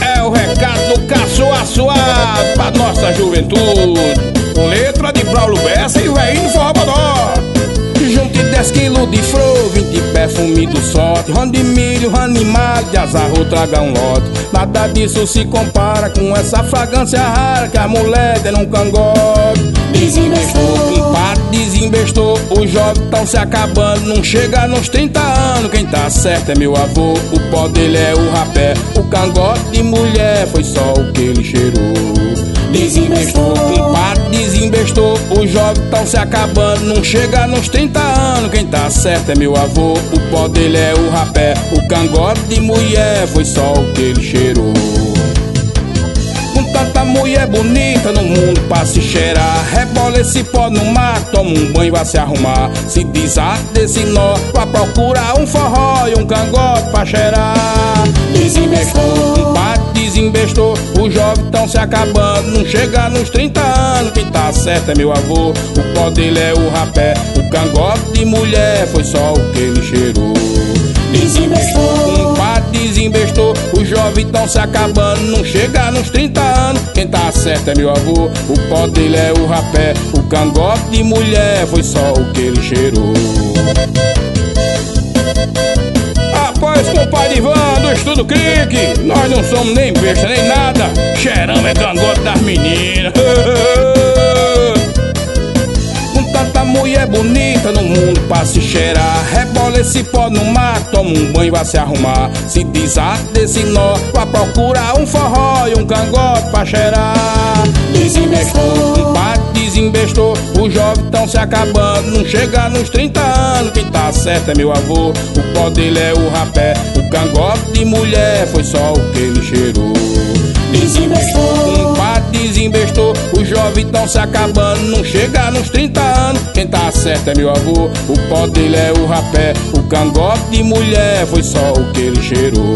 É o recado do Caço Assuado pra nossa juventude. Com letra de Paulo Bessa e o velhinho Forrobodó. Junte 10 quilos de flor, 20 perfume do sorte Rã de milho, animal, de azarro, traga um lote Nada disso se compara com essa fragrância rara Que a mulher tem num cangote Desinvestou, compadre, desinvestou Os jovens tão se acabando Não chega nos 30 anos. Quem tá certo é meu avô O pó dele é o rapé. O cangote de mulher foi só o que ele cheirou. Desinvestou, compadre, desinvestou Os jovens tão se acabando Não chega nos 30 anos. Quem tá certo é meu avô O pó dele é o rapé. O cangote de mulher Foi só o que ele cheirou mulher bonita no mundo pra se cheirar. Rebola esse pó no mar, toma um banho, vai se arrumar. Se desata desse nó, vai procurar um forró e um cangote pra cheirar. Desinvestou, um par desinvestou Os jovens tão se acabando, não chega nos 30 anos Quem tá certo é meu avô, o pó dele é o rapé. O cangote de mulher foi só o que ele cheirou. Desinvestou, um desinvestou Os jovens tão se acabando, não chega nos 30 anos. Quem tá certo é meu avô, o pó dele é o rapé O cangote de mulher foi só o que ele cheirou. Após compadre Ivan do Estudo Crique Nós não somos nem besta nem nada Cheiramos é cangote das meninas mulher bonita no mundo pra se cheirar. Rebola esse pó no mar, toma um banho, vai se arrumar. Se desata desse nó, vai procurar um forró e um cangote pra cheirar. Desinvestou, um par desinvestou Os jovens tão se acabando, não chega nos 30 anos Quem tá certo é meu avô, o pó dele é o rapé. O cangote de mulher foi só o que ele cheirou. Desinvestou, um par desinvestou Os jovens tão se acabando, não chega nos 30 anos certo é meu avô. O pó dele é o rapé. O cangote de mulher foi só o que ele cheirou.